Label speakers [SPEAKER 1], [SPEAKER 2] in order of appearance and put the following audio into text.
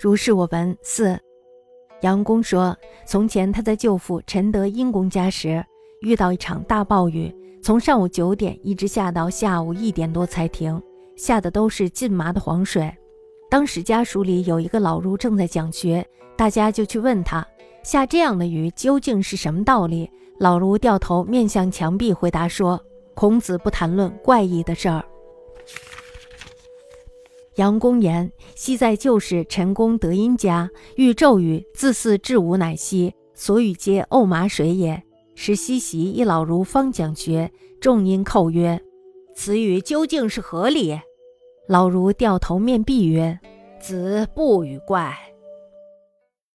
[SPEAKER 1] 如是我闻。四，杨公说，从前他在舅父陈德英公家时，遇到一场大暴雨，从上午九点一直下到下午一点多才停，下的都是浸麻的黄水。当时家属里有一个老儒正在讲学，大家就去问他，下这样的雨究竟是什么道理？老儒掉头面向墙壁回答说：“孔子不谈论怪异的事儿。”杨公言：昔在旧时陈公德音家，欲骤雨，自似至无乃息，所语皆沤麻水也。时西席一老如方讲学，众因叩曰：“此语究竟是何理？”老如掉头面壁曰：“子不与怪。”